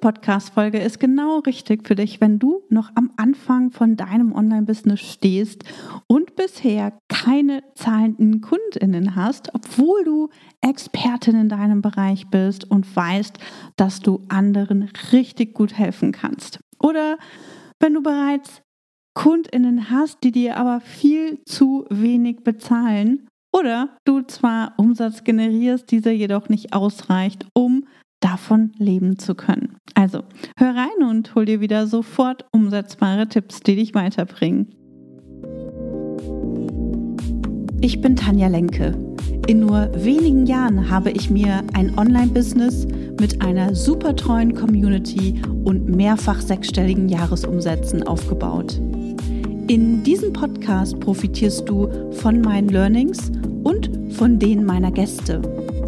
Podcast-Folge ist genau richtig für dich, wenn du noch am Anfang von deinem Online-Business stehst und bisher keine zahlenden KundInnen hast, obwohl du Expertin in deinem Bereich bist und weißt, dass du anderen richtig gut helfen kannst. Oder wenn du bereits KundInnen hast, die dir aber viel zu wenig bezahlen. Oder du zwar Umsatz generierst, dieser jedoch nicht ausreicht, um davon leben zu können. Also hör rein und hol dir wieder sofort umsetzbare Tipps, die dich weiterbringen. Ich bin Tanja Lenke. In nur wenigen Jahren habe ich mir ein Online-Business mit einer super treuen Community und mehrfach sechsstelligen Jahresumsätzen aufgebaut. In diesem Podcast profitierst du von meinen Learnings und von denen meiner Gäste.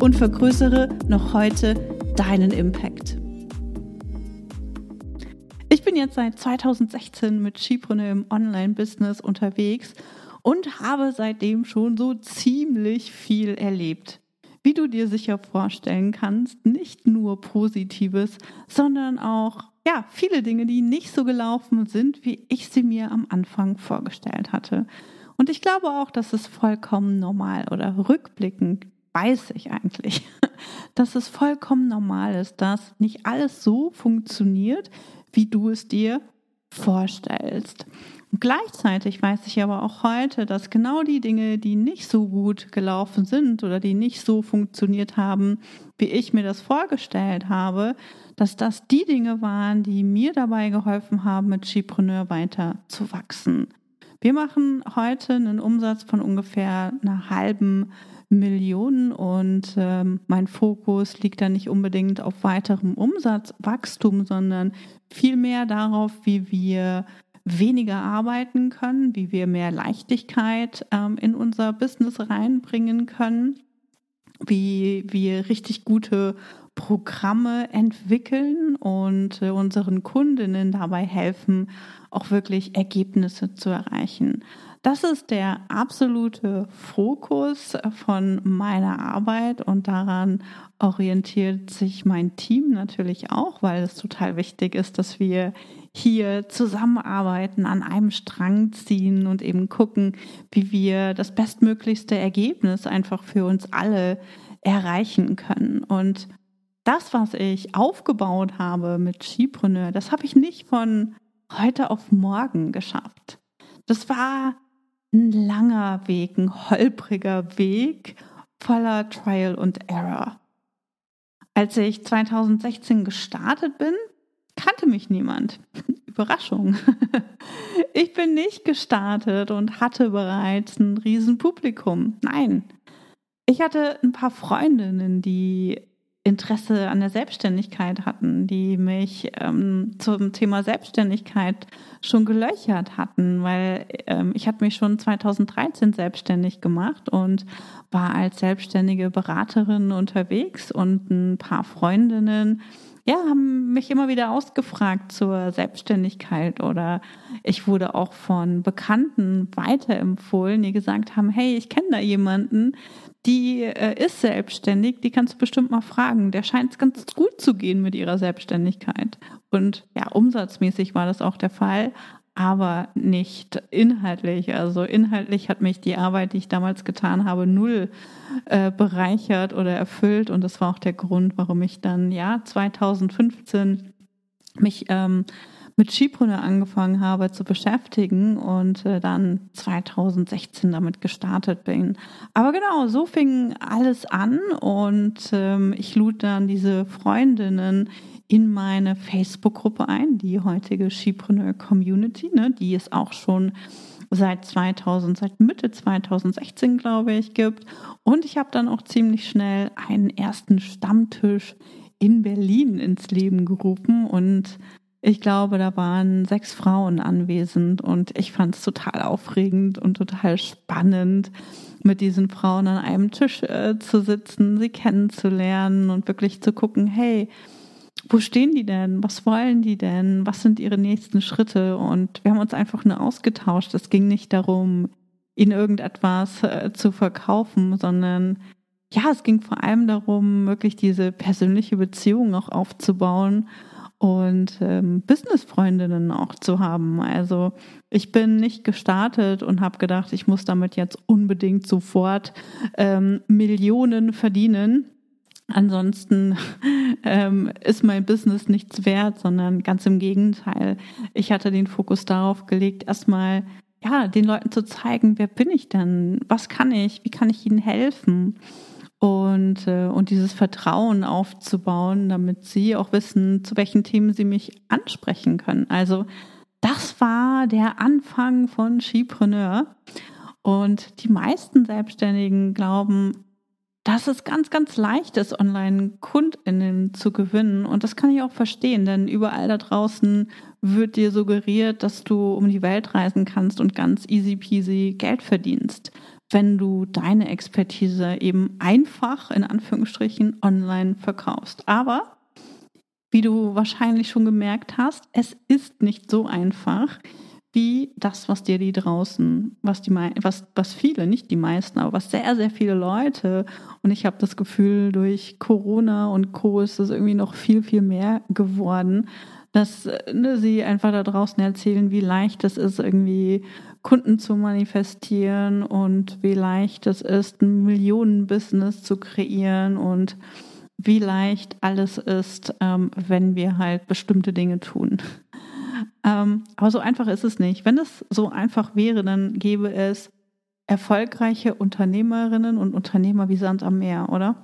und vergrößere noch heute deinen Impact. Ich bin jetzt seit 2016 mit Skipreneur im Online-Business unterwegs und habe seitdem schon so ziemlich viel erlebt. Wie du dir sicher vorstellen kannst, nicht nur Positives, sondern auch ja, viele Dinge, die nicht so gelaufen sind, wie ich sie mir am Anfang vorgestellt hatte. Und ich glaube auch, dass es vollkommen normal oder rückblickend weiß ich eigentlich, dass es vollkommen normal ist, dass nicht alles so funktioniert, wie du es dir vorstellst. Und gleichzeitig weiß ich aber auch heute, dass genau die Dinge, die nicht so gut gelaufen sind oder die nicht so funktioniert haben, wie ich mir das vorgestellt habe, dass das die Dinge waren, die mir dabei geholfen haben, mit Skipreneur weiter zu wachsen. Wir machen heute einen Umsatz von ungefähr einer halben Millionen und ähm, mein Fokus liegt da nicht unbedingt auf weiterem Umsatzwachstum, sondern vielmehr darauf, wie wir weniger arbeiten können, wie wir mehr Leichtigkeit ähm, in unser Business reinbringen können, wie wir richtig gute Programme entwickeln und äh, unseren Kundinnen dabei helfen, auch wirklich Ergebnisse zu erreichen. Das ist der absolute Fokus von meiner Arbeit und daran orientiert sich mein Team natürlich auch, weil es total wichtig ist, dass wir hier zusammenarbeiten, an einem Strang ziehen und eben gucken, wie wir das bestmöglichste Ergebnis einfach für uns alle erreichen können. Und das, was ich aufgebaut habe mit Skipreneur, das habe ich nicht von heute auf morgen geschafft. Das war ein langer Weg, ein holpriger Weg voller Trial und Error. Als ich 2016 gestartet bin, kannte mich niemand. Überraschung. Ich bin nicht gestartet und hatte bereits ein Riesenpublikum. Nein. Ich hatte ein paar Freundinnen, die Interesse an der Selbstständigkeit hatten, die mich ähm, zum Thema Selbstständigkeit schon gelöchert hatten, weil ähm, ich hatte mich schon 2013 selbstständig gemacht und war als selbstständige Beraterin unterwegs und ein paar Freundinnen ja, haben mich immer wieder ausgefragt zur Selbstständigkeit oder ich wurde auch von Bekannten weiterempfohlen, die gesagt haben, hey, ich kenne da jemanden, die äh, ist selbstständig, die kannst du bestimmt mal fragen. Der scheint es ganz gut zu gehen mit ihrer Selbstständigkeit. Und ja, umsatzmäßig war das auch der Fall, aber nicht inhaltlich. Also inhaltlich hat mich die Arbeit, die ich damals getan habe, null äh, bereichert oder erfüllt. Und das war auch der Grund, warum ich dann ja 2015 mich ähm, mit Skipreneur angefangen habe zu beschäftigen und äh, dann 2016 damit gestartet bin. Aber genau, so fing alles an und ähm, ich lud dann diese Freundinnen in meine Facebook-Gruppe ein, die heutige Skipreneur Community, ne, die es auch schon seit 2000, seit Mitte 2016, glaube ich, gibt. Und ich habe dann auch ziemlich schnell einen ersten Stammtisch in Berlin ins Leben gerufen und ich glaube, da waren sechs Frauen anwesend und ich fand es total aufregend und total spannend, mit diesen Frauen an einem Tisch äh, zu sitzen, sie kennenzulernen und wirklich zu gucken, hey, wo stehen die denn? Was wollen die denn? Was sind ihre nächsten Schritte? Und wir haben uns einfach nur ausgetauscht. Es ging nicht darum, ihnen irgendetwas äh, zu verkaufen, sondern ja, es ging vor allem darum, wirklich diese persönliche Beziehung auch aufzubauen und ähm, Businessfreundinnen auch zu haben. Also ich bin nicht gestartet und habe gedacht, ich muss damit jetzt unbedingt sofort ähm, Millionen verdienen. Ansonsten ähm, ist mein Business nichts wert, sondern ganz im Gegenteil. Ich hatte den Fokus darauf gelegt, erstmal ja, den Leuten zu zeigen, wer bin ich denn? Was kann ich? Wie kann ich ihnen helfen? Und, äh, und dieses Vertrauen aufzubauen, damit sie auch wissen, zu welchen Themen sie mich ansprechen können. Also das war der Anfang von Skipreneur. Und die meisten Selbstständigen glauben, dass es ganz, ganz leicht ist, Online-KundInnen zu gewinnen. Und das kann ich auch verstehen, denn überall da draußen wird dir suggeriert, dass du um die Welt reisen kannst und ganz easy peasy Geld verdienst wenn du deine Expertise eben einfach in Anführungsstrichen online verkaufst. Aber wie du wahrscheinlich schon gemerkt hast, es ist nicht so einfach wie das, was dir die draußen, was die was was viele, nicht die meisten, aber was sehr sehr viele Leute und ich habe das Gefühl durch Corona und Co ist es irgendwie noch viel viel mehr geworden, dass ne, sie einfach da draußen erzählen, wie leicht es ist irgendwie Kunden zu manifestieren und wie leicht es ist, ein Millionenbusiness zu kreieren und wie leicht alles ist, ähm, wenn wir halt bestimmte Dinge tun. Ähm, aber so einfach ist es nicht. Wenn es so einfach wäre, dann gäbe es erfolgreiche Unternehmerinnen und Unternehmer wie Sand am Meer, oder?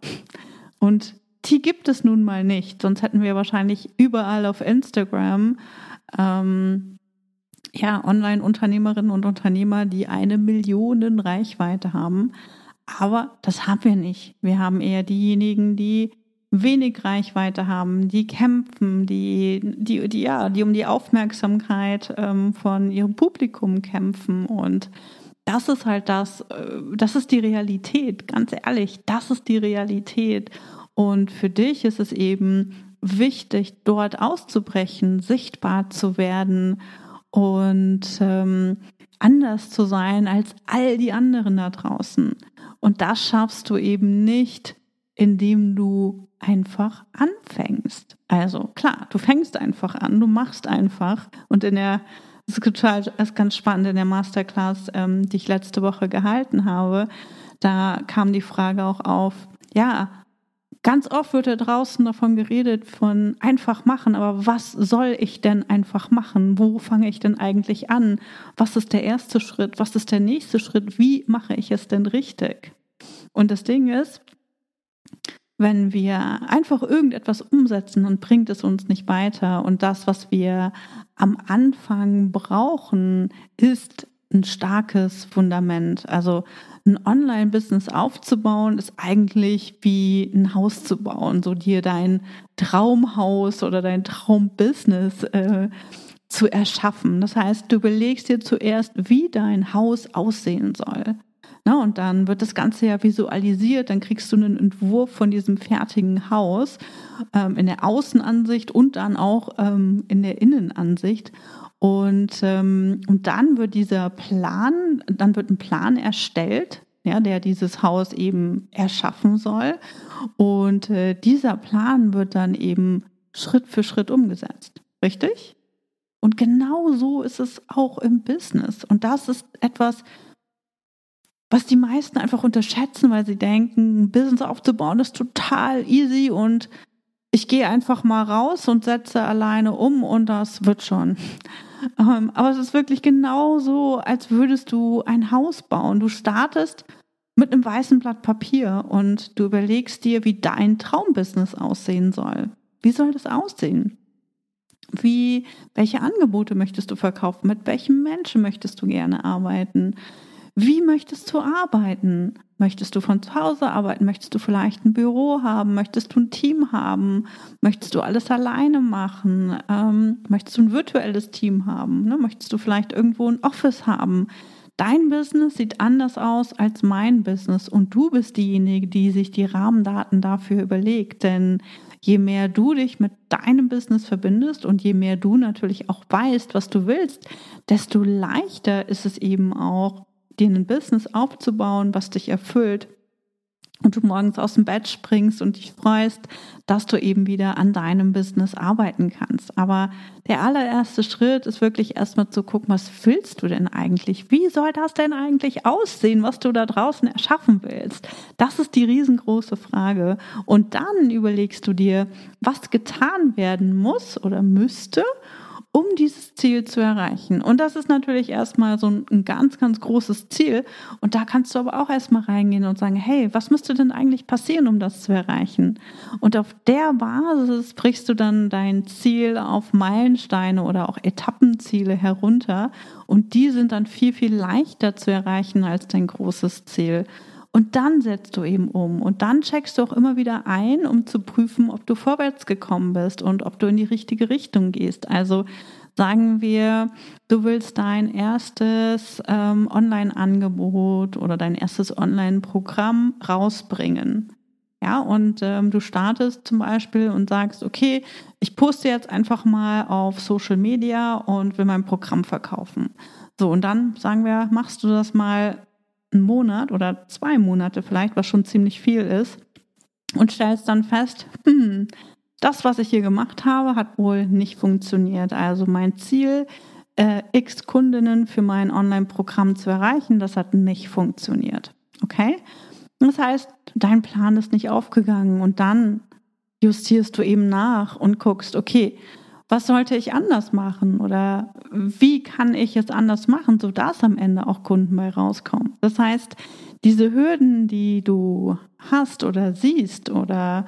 Und die gibt es nun mal nicht. Sonst hätten wir wahrscheinlich überall auf Instagram ähm, ja, Online-Unternehmerinnen und Unternehmer, die eine Million Reichweite haben. Aber das haben wir nicht. Wir haben eher diejenigen, die wenig Reichweite haben, die kämpfen, die, die, die, ja, die um die Aufmerksamkeit ähm, von ihrem Publikum kämpfen. Und das ist halt das, äh, das ist die Realität, ganz ehrlich, das ist die Realität. Und für dich ist es eben wichtig, dort auszubrechen, sichtbar zu werden und ähm, anders zu sein als all die anderen da draußen. Und das schaffst du eben nicht, indem du einfach anfängst. Also klar, du fängst einfach an, du machst einfach. Und in der, das ist total, das ist ganz spannend, in der Masterclass, ähm, die ich letzte Woche gehalten habe, da kam die Frage auch auf, ja, Ganz oft wird da draußen davon geredet, von einfach machen, aber was soll ich denn einfach machen? Wo fange ich denn eigentlich an? Was ist der erste Schritt? Was ist der nächste Schritt? Wie mache ich es denn richtig? Und das Ding ist, wenn wir einfach irgendetwas umsetzen, dann bringt es uns nicht weiter. Und das, was wir am Anfang brauchen, ist ein starkes Fundament. Also ein Online-Business aufzubauen, ist eigentlich wie ein Haus zu bauen, so dir dein Traumhaus oder dein Traumbusiness äh, zu erschaffen. Das heißt, du überlegst dir zuerst, wie dein Haus aussehen soll. Na, und dann wird das Ganze ja visualisiert, dann kriegst du einen Entwurf von diesem fertigen Haus ähm, in der Außenansicht und dann auch ähm, in der Innenansicht. Und, ähm, und dann wird dieser Plan, dann wird ein Plan erstellt, ja, der dieses Haus eben erschaffen soll. Und äh, dieser Plan wird dann eben Schritt für Schritt umgesetzt. Richtig? Und genau so ist es auch im Business. Und das ist etwas, was die meisten einfach unterschätzen, weil sie denken, ein Business aufzubauen ist total easy und ich gehe einfach mal raus und setze alleine um und das wird schon. Ähm, aber es ist wirklich genau so, als würdest du ein Haus bauen. Du startest mit einem weißen Blatt Papier und du überlegst dir, wie dein Traumbusiness aussehen soll. Wie soll das aussehen? Wie, welche Angebote möchtest du verkaufen? Mit welchen Menschen möchtest du gerne arbeiten? Wie möchtest du arbeiten? Möchtest du von zu Hause arbeiten? Möchtest du vielleicht ein Büro haben? Möchtest du ein Team haben? Möchtest du alles alleine machen? Ähm, möchtest du ein virtuelles Team haben? Ne? Möchtest du vielleicht irgendwo ein Office haben? Dein Business sieht anders aus als mein Business und du bist diejenige, die sich die Rahmendaten dafür überlegt. Denn je mehr du dich mit deinem Business verbindest und je mehr du natürlich auch weißt, was du willst, desto leichter ist es eben auch, dir ein Business aufzubauen, was dich erfüllt und du morgens aus dem Bett springst und dich freust, dass du eben wieder an deinem Business arbeiten kannst. Aber der allererste Schritt ist wirklich erstmal zu gucken, was willst du denn eigentlich? Wie soll das denn eigentlich aussehen, was du da draußen erschaffen willst? Das ist die riesengroße Frage. Und dann überlegst du dir, was getan werden muss oder müsste, um dieses Ziel zu erreichen. Und das ist natürlich erstmal so ein, ganz, ganz großes Ziel. Und da kannst du aber auch erstmal reingehen und sagen, hey, was müsste denn eigentlich passieren, um das zu erreichen? Und auf der Basis brichst du dann dein Ziel auf Meilensteine oder auch Etappenziele herunter. Und die sind dann viel, viel leichter zu erreichen als dein großes Ziel. Und dann setzt du eben um und dann checkst du auch immer wieder ein, um zu prüfen, ob du vorwärts gekommen bist und ob du in die richtige Richtung gehst. Also sagen wir, du willst dein erstes ähm, Online-Angebot oder dein erstes Online-Programm rausbringen. Ja, und ähm, du startest zum Beispiel und sagst, okay, ich poste jetzt einfach mal auf Social Media und will mein Programm verkaufen. So, und dann sagen wir, machst du das mal einen Monat oder zwei Monate vielleicht, was schon ziemlich viel ist, und stellst dann fest, hm, das, was ich hier gemacht habe, hat wohl nicht funktioniert. Also mein Ziel, äh, x Kundinnen für mein Online-Programm zu erreichen, das hat nicht funktioniert. Okay? Das heißt, dein Plan ist nicht aufgegangen und dann justierst du eben nach und guckst, okay, was sollte ich anders machen oder wie kann ich es anders machen, sodass am Ende auch Kunden bei rauskommen. Das heißt, diese Hürden, die du hast oder siehst oder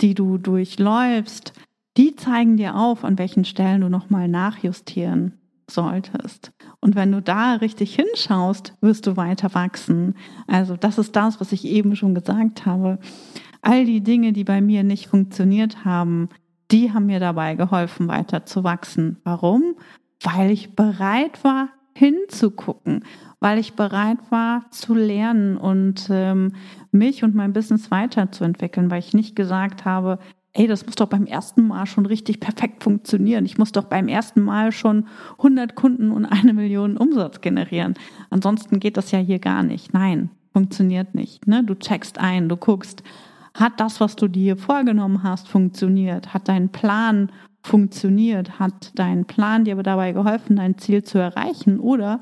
die du durchläufst, die zeigen dir auf, an welchen Stellen du nochmal nachjustieren solltest. Und wenn du da richtig hinschaust, wirst du weiter wachsen. Also das ist das, was ich eben schon gesagt habe. All die Dinge, die bei mir nicht funktioniert haben, die haben mir dabei geholfen, weiter zu wachsen. Warum? Weil ich bereit war, hinzugucken, weil ich bereit war zu lernen und ähm, mich und mein Business weiterzuentwickeln, weil ich nicht gesagt habe, ey, das muss doch beim ersten Mal schon richtig perfekt funktionieren. Ich muss doch beim ersten Mal schon 100 Kunden und eine Million Umsatz generieren. Ansonsten geht das ja hier gar nicht. Nein, funktioniert nicht. Ne? Du checkst ein, du guckst, hat das, was du dir vorgenommen hast, funktioniert? Hat dein Plan funktioniert? Hat dein Plan dir dabei geholfen, dein Ziel zu erreichen? Oder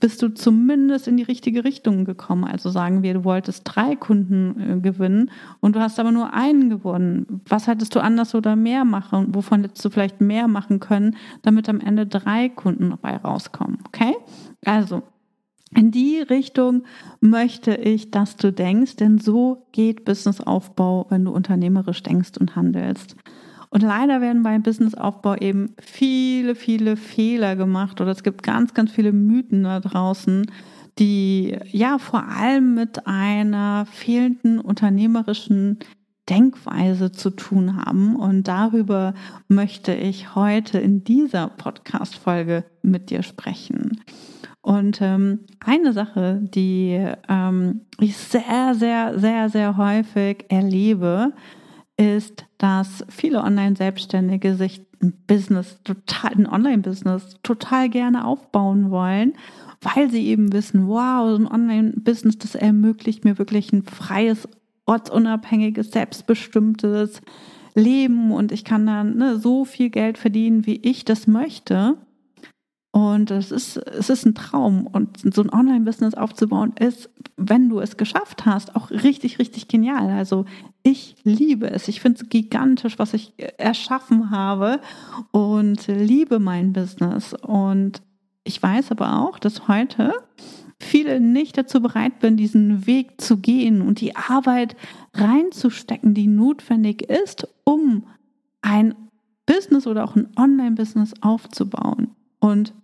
bist du zumindest in die richtige Richtung gekommen? Also sagen wir, du wolltest drei Kunden äh, gewinnen und du hast aber nur einen gewonnen. Was hättest du anders oder mehr machen? Wovon hättest du vielleicht mehr machen können, damit am Ende drei Kunden dabei rauskommen? Okay? Also in die Richtung möchte ich, dass du denkst, denn so geht Businessaufbau, wenn du unternehmerisch denkst und handelst. Und leider werden beim Businessaufbau eben viele, viele Fehler gemacht oder es gibt ganz, ganz viele Mythen da draußen, die ja vor allem mit einer fehlenden unternehmerischen Denkweise zu tun haben. Und darüber möchte ich heute in dieser Podcast-Folge mit dir sprechen. Und ähm, eine Sache, die ähm, ich sehr, sehr, sehr, sehr häufig erlebe, ist, dass viele Online-Selbstständige sich ein Business, total, ein Online-Business total gerne aufbauen wollen, weil sie eben wissen, wow, so ein Online-Business, das ermöglicht mir wirklich ein freies, ortsunabhängiges, selbstbestimmtes Leben und ich kann dann ne, so viel Geld verdienen, wie ich das möchte. Und es ist, es ist ein Traum. Und so ein Online-Business aufzubauen ist, wenn du es geschafft hast, auch richtig, richtig genial. Also ich liebe es. Ich finde es gigantisch, was ich erschaffen habe und liebe mein Business. Und ich weiß aber auch, dass heute viele nicht dazu bereit sind, diesen Weg zu gehen und die Arbeit reinzustecken, die notwendig ist, um ein Business oder auch ein Online-Business aufzubauen. Und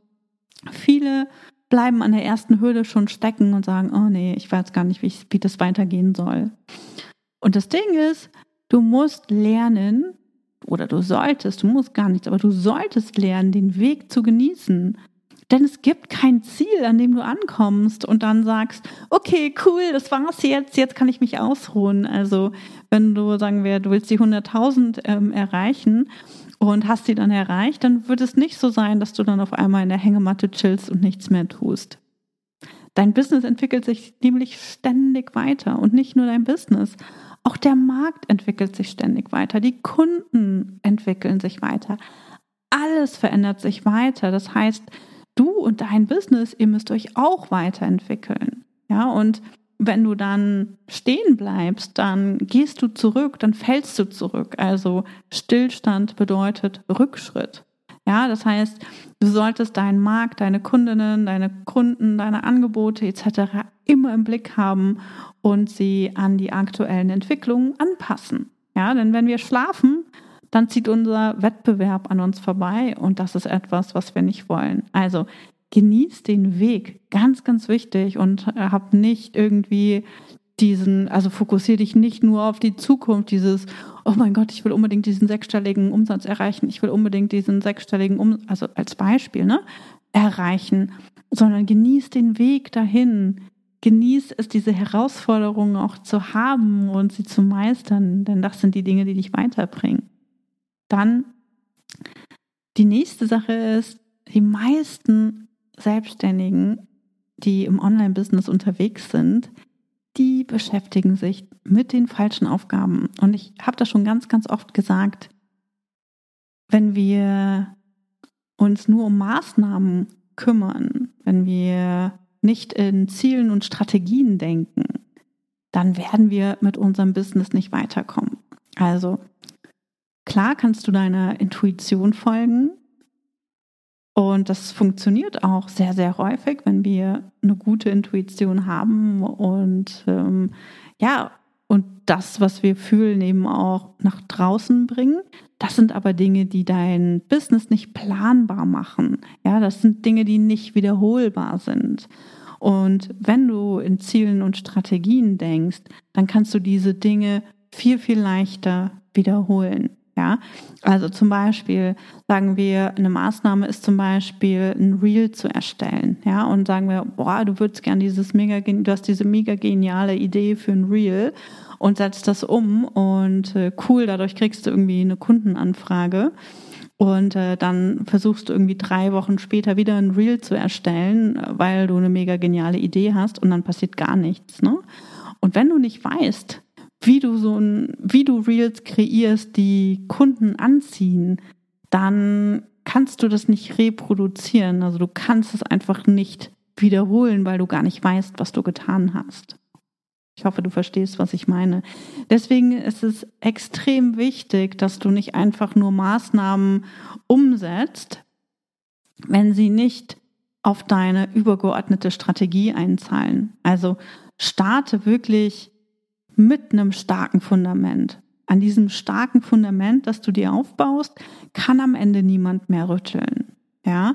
viele bleiben an der ersten Hürde schon stecken und sagen, oh nee, ich weiß gar nicht, wie, ich, wie das weitergehen soll. Und das Ding ist, du musst lernen, oder du solltest, du musst gar nichts, aber du solltest lernen, den Weg zu genießen. Denn es gibt kein Ziel, an dem du ankommst und dann sagst, okay, cool, das war's jetzt, jetzt kann ich mich ausruhen. Also wenn du, sagen wir, du willst die 100.000 ähm, erreichen und hast die dann erreicht, dann wird es nicht so sein, dass du dann auf einmal in der Hängematte chillst und nichts mehr tust. Dein Business entwickelt sich nämlich ständig weiter und nicht nur dein Business. Auch der Markt entwickelt sich ständig weiter. Die Kunden entwickeln sich weiter. Alles verändert sich weiter. Das heißt, du und dein Business, ihr müsst euch auch weiterentwickeln. Ja, und wenn du dann stehen bleibst, dann gehst du zurück, dann fällst du zurück. Also Stillstand bedeutet Rückschritt. Ja, das heißt, du solltest deinen Markt, deine Kundinnen, deine Kunden, deine Angebote etc. immer im Blick haben und sie an die aktuellen Entwicklungen anpassen. Ja, denn wenn wir schlafen, dann zieht unser Wettbewerb an uns vorbei und das ist etwas, was wir nicht wollen. Also genieß den Weg, ganz, ganz wichtig und hab nicht irgendwie diesen, also fokussiere dich nicht nur auf die Zukunft, dieses, oh mein Gott, ich will unbedingt diesen sechsstelligen Umsatz erreichen, ich will unbedingt diesen sechsstelligen Umsatz, also als Beispiel, ne, erreichen, sondern genieß den Weg dahin. Genieß es, diese Herausforderungen auch zu haben und sie zu meistern, denn das sind die Dinge, die dich weiterbringen. Dann die nächste Sache ist, die meisten Selbstständigen, die im Online-Business unterwegs sind, die beschäftigen sich mit den falschen Aufgaben. Und ich habe das schon ganz, ganz oft gesagt, wenn wir uns nur um Maßnahmen kümmern, wenn wir nicht in Zielen und Strategien denken, dann werden wir mit unserem Business nicht weiterkommen. Also Klar kannst du deiner Intuition folgen. Und das funktioniert auch sehr, sehr häufig, wenn wir eine gute Intuition haben und ähm, ja, und das, was wir fühlen, eben auch nach draußen bringen. Das sind aber Dinge, die dein Business nicht planbar machen. Ja, das sind Dinge, die nicht wiederholbar sind. Und wenn du in Zielen und Strategien denkst, dann kannst du diese Dinge viel, viel leichter wiederholen. Ja, also zum Beispiel sagen wir, eine Maßnahme ist zum Beispiel ein Reel zu erstellen. Ja, und sagen wir, boah, du würdest gern dieses mega, du hast diese mega geniale Idee für ein Reel und setzt das um und äh, cool, dadurch kriegst du irgendwie eine Kundenanfrage. Und äh, dann versuchst du irgendwie drei Wochen später wieder ein Reel zu erstellen, weil du eine mega geniale Idee hast und dann passiert gar nichts. Ne? Und wenn du nicht weißt, wie du so ein, wie du Reels kreierst, die Kunden anziehen, dann kannst du das nicht reproduzieren. Also du kannst es einfach nicht wiederholen, weil du gar nicht weißt, was du getan hast. Ich hoffe, du verstehst, was ich meine. Deswegen ist es extrem wichtig, dass du nicht einfach nur Maßnahmen umsetzt, wenn sie nicht auf deine übergeordnete Strategie einzahlen. Also starte wirklich mit einem starken Fundament. An diesem starken Fundament, das du dir aufbaust, kann am Ende niemand mehr rütteln. Ja?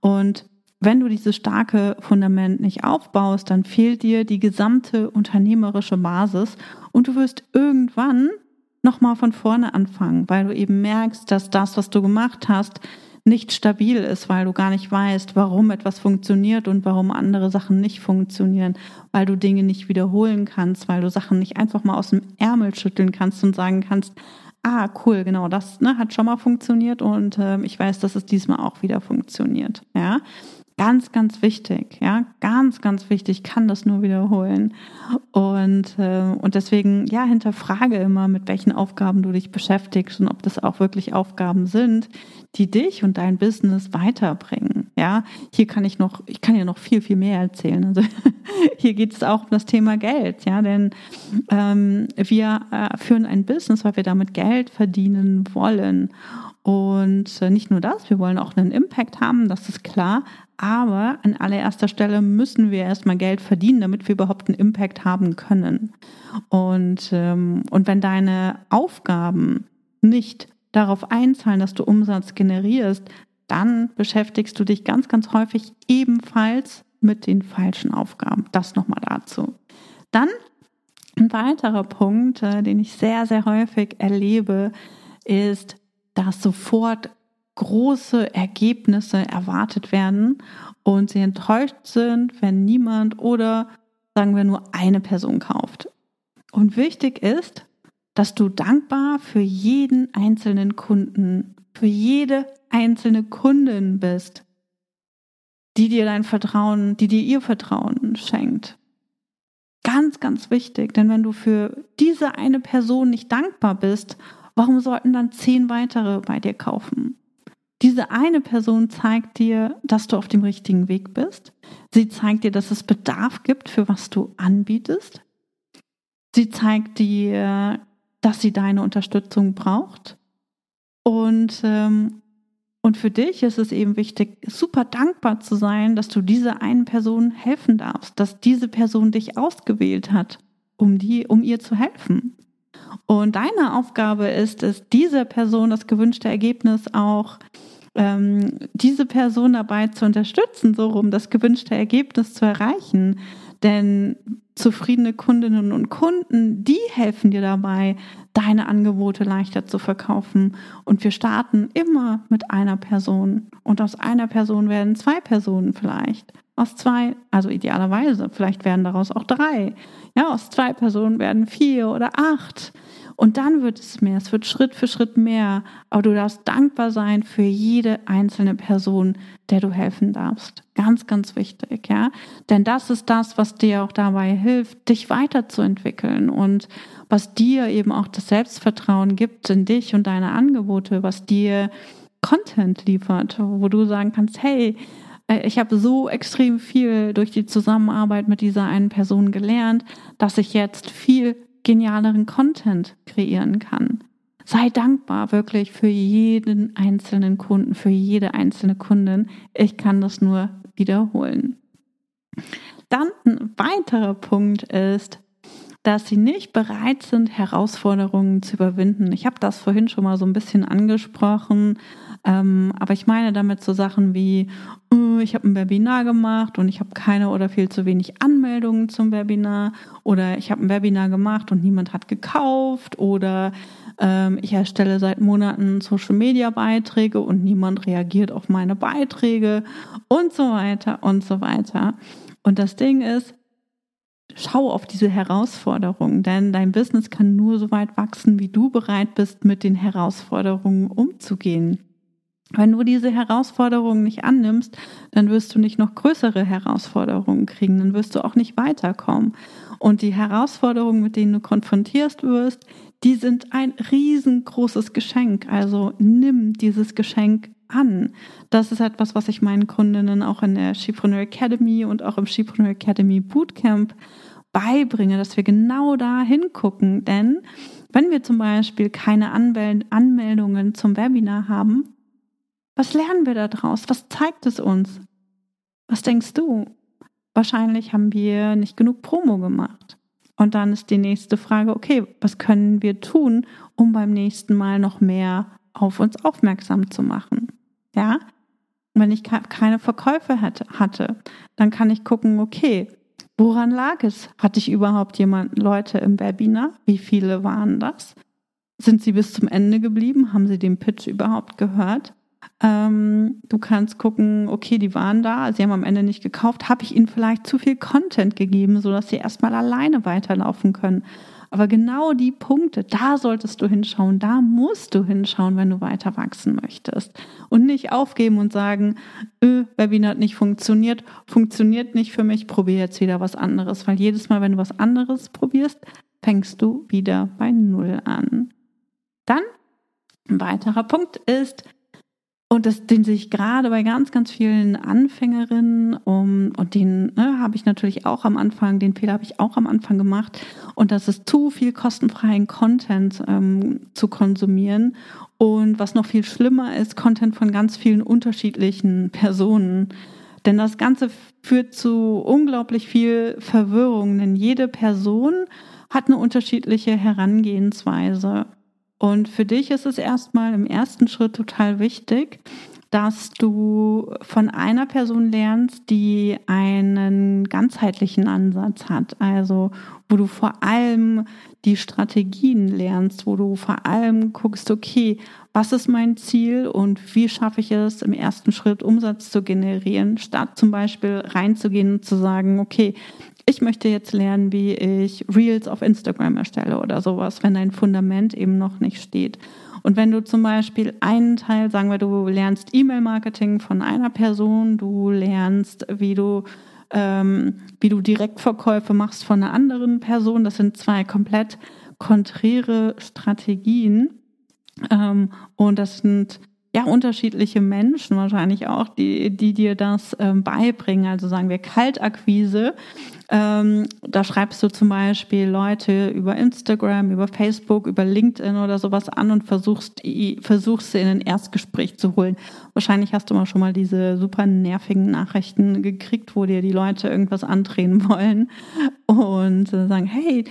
Und wenn du dieses starke Fundament nicht aufbaust, dann fehlt dir die gesamte unternehmerische Basis und du wirst irgendwann nochmal von vorne anfangen, weil du eben merkst, dass das, was du gemacht hast, nicht stabil ist, weil du gar nicht weißt, warum etwas funktioniert und warum andere Sachen nicht funktionieren, weil du Dinge nicht wiederholen kannst, weil du Sachen nicht einfach mal aus dem Ärmel schütteln kannst und sagen kannst, ah, cool, genau, das ne, hat schon mal funktioniert und äh, ich weiß, dass es diesmal auch wieder funktioniert. Ja, Ganz, ganz wichtig, ja, ganz, ganz wichtig, kann das nur wiederholen. Und, äh, und deswegen, ja, hinterfrage immer, mit welchen Aufgaben du dich beschäftigst und ob das auch wirklich Aufgaben sind, die dich und dein Business weiterbringen. Ja, hier kann ich noch, ich kann ja noch viel, viel mehr erzählen. Also hier geht es auch um das Thema Geld, ja, denn ähm, wir äh, führen ein Business, weil wir damit Geld verdienen wollen. Und äh, nicht nur das, wir wollen auch einen Impact haben, das ist klar. Aber an allererster Stelle müssen wir erstmal Geld verdienen, damit wir überhaupt einen Impact haben können. Und, ähm, und wenn deine Aufgaben nicht darauf einzahlen, dass du Umsatz generierst, dann beschäftigst du dich ganz, ganz häufig ebenfalls mit den falschen Aufgaben. Das nochmal dazu. Dann ein weiterer Punkt, äh, den ich sehr, sehr häufig erlebe, ist, dass sofort große Ergebnisse erwartet werden und sie enttäuscht sind, wenn niemand oder sagen wir nur eine Person kauft. Und wichtig ist, dass du dankbar für jeden einzelnen Kunden, für jede einzelne Kundin bist, die dir dein Vertrauen, die dir ihr Vertrauen schenkt. Ganz, ganz wichtig, denn wenn du für diese eine Person nicht dankbar bist, warum sollten dann zehn weitere bei dir kaufen? Diese eine Person zeigt dir, dass du auf dem richtigen Weg bist. Sie zeigt dir, dass es Bedarf gibt für was du anbietest. Sie zeigt dir, dass sie deine Unterstützung braucht. Und, ähm, und für dich ist es eben wichtig, super dankbar zu sein, dass du dieser einen Person helfen darfst, dass diese Person dich ausgewählt hat, um, die, um ihr zu helfen. Und deine Aufgabe ist es, dieser Person das gewünschte Ergebnis auch ähm, diese Person dabei zu unterstützen, so rum das gewünschte Ergebnis zu erreichen. Denn zufriedene Kundinnen und Kunden, die helfen dir dabei, deine Angebote leichter zu verkaufen. Und wir starten immer mit einer Person. Und aus einer Person werden zwei Personen vielleicht. Aus zwei, also idealerweise, vielleicht werden daraus auch drei. Ja, aus zwei Personen werden vier oder acht. Und dann wird es mehr, es wird Schritt für Schritt mehr. Aber du darfst dankbar sein für jede einzelne Person, der du helfen darfst. Ganz, ganz wichtig, ja. Denn das ist das, was dir auch dabei hilft, dich weiterzuentwickeln und was dir eben auch das Selbstvertrauen gibt in dich und deine Angebote, was dir Content liefert, wo du sagen kannst, hey, äh, ich habe so extrem viel durch die Zusammenarbeit mit dieser einen Person gelernt, dass ich jetzt viel genialeren Content kreieren kann. Sei dankbar wirklich für jeden einzelnen Kunden, für jede einzelne Kundin. Ich kann das nur wiederholen. Dann ein weiterer Punkt ist, dass sie nicht bereit sind, Herausforderungen zu überwinden. Ich habe das vorhin schon mal so ein bisschen angesprochen, ähm, aber ich meine damit so Sachen wie, uh, ich habe ein Webinar gemacht und ich habe keine oder viel zu wenig Anmeldungen zum Webinar oder ich habe ein Webinar gemacht und niemand hat gekauft oder ähm, ich erstelle seit Monaten Social-Media-Beiträge und niemand reagiert auf meine Beiträge und so weiter und so weiter. Und das Ding ist, schau auf diese Herausforderungen, denn dein Business kann nur so weit wachsen, wie du bereit bist, mit den Herausforderungen umzugehen. Wenn du diese Herausforderungen nicht annimmst, dann wirst du nicht noch größere Herausforderungen kriegen, dann wirst du auch nicht weiterkommen. Und die Herausforderungen, mit denen du konfrontiert wirst, die sind ein riesengroßes Geschenk. Also nimm dieses Geschenk an. Das ist etwas, was ich meinen Kundinnen auch in der Shipreneur Academy und auch im Shipreneur Academy Bootcamp beibringe, dass wir genau da hingucken. Denn wenn wir zum Beispiel keine Anmeldungen zum Webinar haben, was lernen wir daraus? Was zeigt es uns? Was denkst du? Wahrscheinlich haben wir nicht genug Promo gemacht. Und dann ist die nächste Frage, okay, was können wir tun, um beim nächsten Mal noch mehr auf uns aufmerksam zu machen? Ja? Wenn ich keine Verkäufe hatte, dann kann ich gucken, okay, woran lag es? Hatte ich überhaupt jemand, Leute im Webinar? Wie viele waren das? Sind sie bis zum Ende geblieben? Haben sie den Pitch überhaupt gehört? Ähm, du kannst gucken, okay, die waren da, sie haben am Ende nicht gekauft. Habe ich ihnen vielleicht zu viel Content gegeben, sodass sie erstmal alleine weiterlaufen können? Aber genau die Punkte, da solltest du hinschauen, da musst du hinschauen, wenn du weiter wachsen möchtest. Und nicht aufgeben und sagen, öh, Webinar hat nicht funktioniert, funktioniert nicht für mich, probiere jetzt wieder was anderes. Weil jedes Mal, wenn du was anderes probierst, fängst du wieder bei Null an. Dann ein weiterer Punkt ist, und das, den sehe ich gerade bei ganz, ganz vielen Anfängerinnen um, und den ne, habe ich natürlich auch am Anfang, den Fehler habe ich auch am Anfang gemacht. Und das ist zu viel kostenfreien Content ähm, zu konsumieren. Und was noch viel schlimmer ist, Content von ganz vielen unterschiedlichen Personen. Denn das Ganze führt zu unglaublich viel Verwirrung, denn jede Person hat eine unterschiedliche Herangehensweise. Und für dich ist es erstmal im ersten Schritt total wichtig, dass du von einer Person lernst, die einen ganzheitlichen Ansatz hat. Also wo du vor allem die Strategien lernst, wo du vor allem guckst, okay, was ist mein Ziel und wie schaffe ich es im ersten Schritt Umsatz zu generieren, statt zum Beispiel reinzugehen und zu sagen, okay, ich möchte jetzt lernen, wie ich Reels auf Instagram erstelle oder sowas, wenn dein Fundament eben noch nicht steht. Und wenn du zum Beispiel einen Teil, sagen wir, du lernst E-Mail-Marketing von einer Person, du lernst, wie du ähm, wie du Direktverkäufe machst von einer anderen Person, das sind zwei komplett konträre Strategien. Ähm, und das sind ja unterschiedliche Menschen wahrscheinlich auch, die, die dir das ähm, beibringen. Also sagen wir Kaltakquise. Ähm, da schreibst du zum Beispiel Leute über Instagram, über Facebook, über LinkedIn oder sowas an und versuchst, versuchst sie in ein Erstgespräch zu holen. Wahrscheinlich hast du mal schon mal diese super nervigen Nachrichten gekriegt, wo dir die Leute irgendwas andrehen wollen und sagen, hey,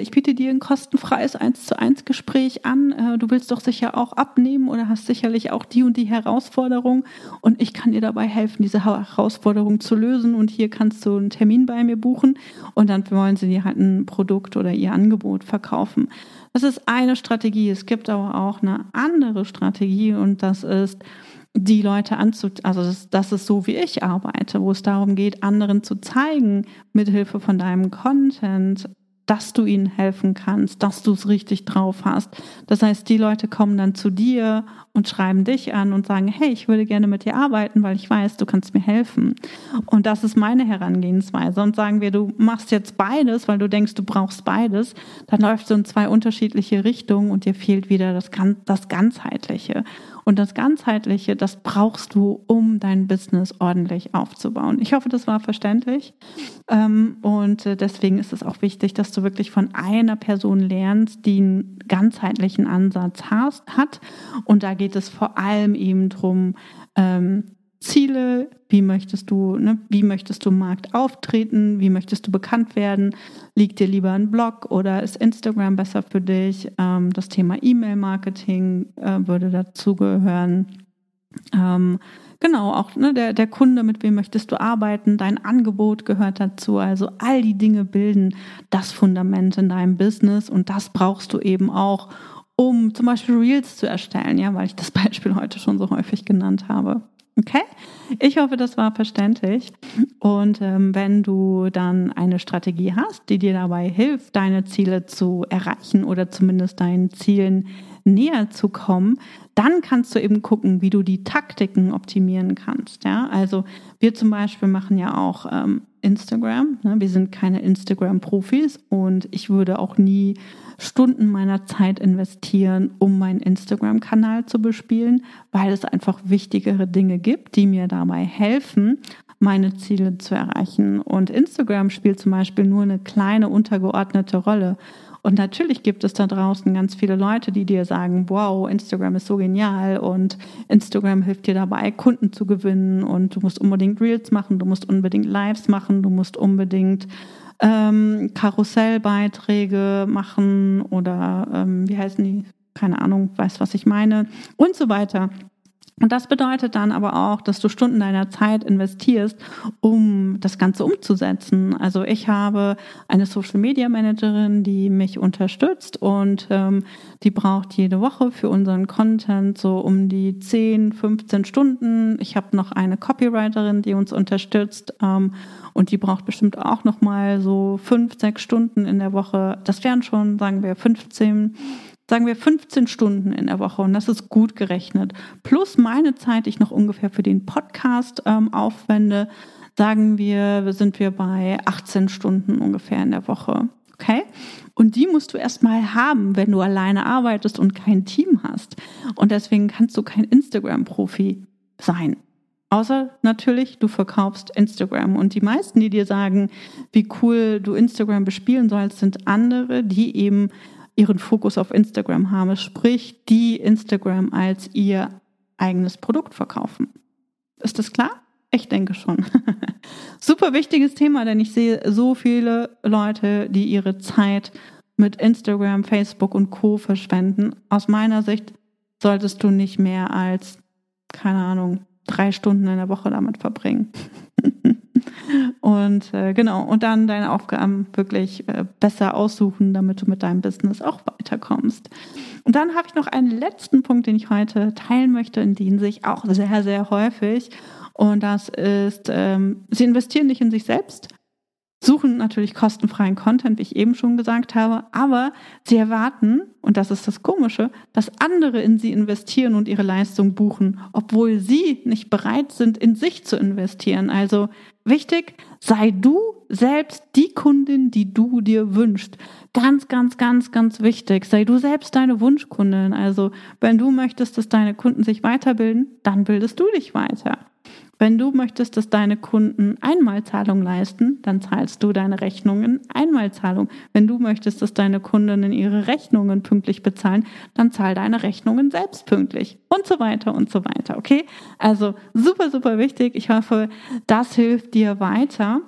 ich biete dir ein kostenfreies 1 zu 1 Gespräch an. Äh, du willst doch sicher auch abnehmen oder hast sicherlich auch die und die Herausforderung. Und ich kann dir dabei helfen, diese Herausforderung zu lösen. Und hier kannst du einen Termin bei mir buchen. Und dann wollen sie dir halt ein Produkt oder ihr Angebot verkaufen. Das ist eine Strategie. Es gibt aber auch eine andere Strategie und das ist, die Leute anzu, also das, das, ist so, wie ich arbeite, wo es darum geht, anderen zu zeigen, mithilfe von deinem Content, dass du ihnen helfen kannst, dass du es richtig drauf hast. Das heißt, die Leute kommen dann zu dir und schreiben dich an und sagen, hey, ich würde gerne mit dir arbeiten, weil ich weiß, du kannst mir helfen. Und das ist meine Herangehensweise. Und sagen wir, du machst jetzt beides, weil du denkst, du brauchst beides, dann läuft so in zwei unterschiedliche Richtungen und dir fehlt wieder das, das Ganzheitliche. Und das Ganzheitliche, das brauchst du, um dein Business ordentlich aufzubauen. Ich hoffe, das war verständlich. Ähm, und äh, deswegen ist es auch wichtig, dass du wirklich von einer Person lernst, die einen ganzheitlichen Ansatz hat. Und da geht es vor allem eben drum, ähm, Ziele, wie möchtest du, ne, wie möchtest du im Markt auftreten, wie möchtest du bekannt werden, liegt dir lieber ein Blog oder ist Instagram besser für dich? Ähm, das Thema E-Mail-Marketing äh, würde dazugehören. Ähm, genau, auch ne, der, der Kunde, mit wem möchtest du arbeiten, dein Angebot gehört dazu. Also all die Dinge bilden das Fundament in deinem Business und das brauchst du eben auch, um zum Beispiel Reels zu erstellen, ja, weil ich das Beispiel heute schon so häufig genannt habe. Okay? Ich hoffe, das war verständlich. Und ähm, wenn du dann eine Strategie hast, die dir dabei hilft, deine Ziele zu erreichen oder zumindest deinen Zielen näher zu kommen, dann kannst du eben gucken, wie du die Taktiken optimieren kannst. Ja, also wir zum Beispiel machen ja auch ähm, Instagram. Ne? Wir sind keine Instagram-Profis und ich würde auch nie Stunden meiner Zeit investieren, um meinen Instagram-Kanal zu bespielen, weil es einfach wichtigere Dinge gibt, die mir dabei helfen, meine Ziele zu erreichen. Und Instagram spielt zum Beispiel nur eine kleine untergeordnete Rolle. Und natürlich gibt es da draußen ganz viele Leute, die dir sagen, wow, Instagram ist so genial und Instagram hilft dir dabei, Kunden zu gewinnen und du musst unbedingt Reels machen, du musst unbedingt Lives machen, du musst unbedingt ähm, Karussellbeiträge machen oder ähm, wie heißen die? Keine Ahnung, weiß, was ich meine und so weiter. Und das bedeutet dann aber auch, dass du Stunden deiner Zeit investierst, um das Ganze umzusetzen. Also ich habe eine Social Media Managerin, die mich unterstützt und ähm, die braucht jede Woche für unseren Content so um die 10, 15 Stunden. Ich habe noch eine Copywriterin, die uns unterstützt ähm, und die braucht bestimmt auch noch mal so fünf, sechs Stunden in der Woche. Das wären schon, sagen wir, 15 sagen wir 15 Stunden in der Woche und das ist gut gerechnet. Plus meine Zeit, die ich noch ungefähr für den Podcast ähm, aufwende, sagen wir, sind wir bei 18 Stunden ungefähr in der Woche. Okay? Und die musst du erstmal haben, wenn du alleine arbeitest und kein Team hast. Und deswegen kannst du kein Instagram-Profi sein. Außer natürlich, du verkaufst Instagram. Und die meisten, die dir sagen, wie cool du Instagram bespielen sollst, sind andere, die eben ihren Fokus auf Instagram haben, sprich die Instagram als ihr eigenes Produkt verkaufen. Ist das klar? Ich denke schon. Super wichtiges Thema, denn ich sehe so viele Leute, die ihre Zeit mit Instagram, Facebook und Co verschwenden. Aus meiner Sicht solltest du nicht mehr als keine Ahnung, drei Stunden in der Woche damit verbringen. und äh, genau, und dann deine Aufgaben wirklich äh, besser aussuchen, damit du mit deinem Business auch weiterkommst. Und dann habe ich noch einen letzten Punkt, den ich heute teilen möchte, in den sich auch sehr, sehr häufig. Und das ist, ähm, sie investieren nicht in sich selbst, suchen natürlich kostenfreien Content, wie ich eben schon gesagt habe, aber sie erwarten, und das ist das Komische, dass andere in sie investieren und ihre Leistung buchen, obwohl sie nicht bereit sind, in sich zu investieren. Also wichtig, sei du selbst die Kundin, die du dir wünschst. Ganz, ganz, ganz, ganz wichtig. Sei du selbst deine Wunschkundin. Also wenn du möchtest, dass deine Kunden sich weiterbilden, dann bildest du dich weiter. Wenn du möchtest, dass deine Kunden Einmalzahlung leisten, dann zahlst du deine Rechnungen Einmalzahlung. Wenn du möchtest, dass deine Kundinnen ihre Rechnungen pünktlich bezahlen, dann zahl deine Rechnungen selbst pünktlich und so weiter und so weiter. Okay? Also super, super wichtig. Ich hoffe, das hilft dir weiter.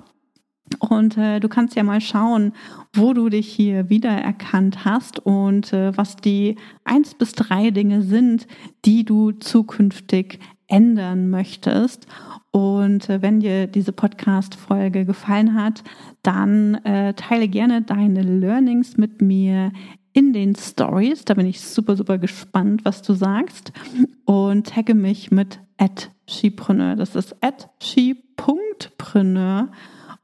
Und äh, du kannst ja mal schauen, wo du dich hier wiedererkannt hast und äh, was die eins bis drei Dinge sind, die du zukünftig ändern möchtest. Und äh, wenn dir diese Podcast-Folge gefallen hat, dann äh, teile gerne deine Learnings mit mir in den Stories. Da bin ich super, super gespannt, was du sagst. Und tagge mich mit @skipreneur. Das ist @ski.preneur.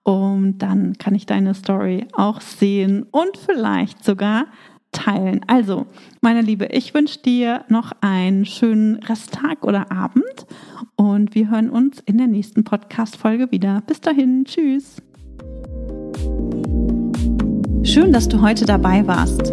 Und dann kann ich deine Story auch sehen und vielleicht sogar teilen. Also, meine Liebe, ich wünsche dir noch einen schönen Resttag oder Abend und wir hören uns in der nächsten Podcast-Folge wieder. Bis dahin, tschüss. Schön, dass du heute dabei warst.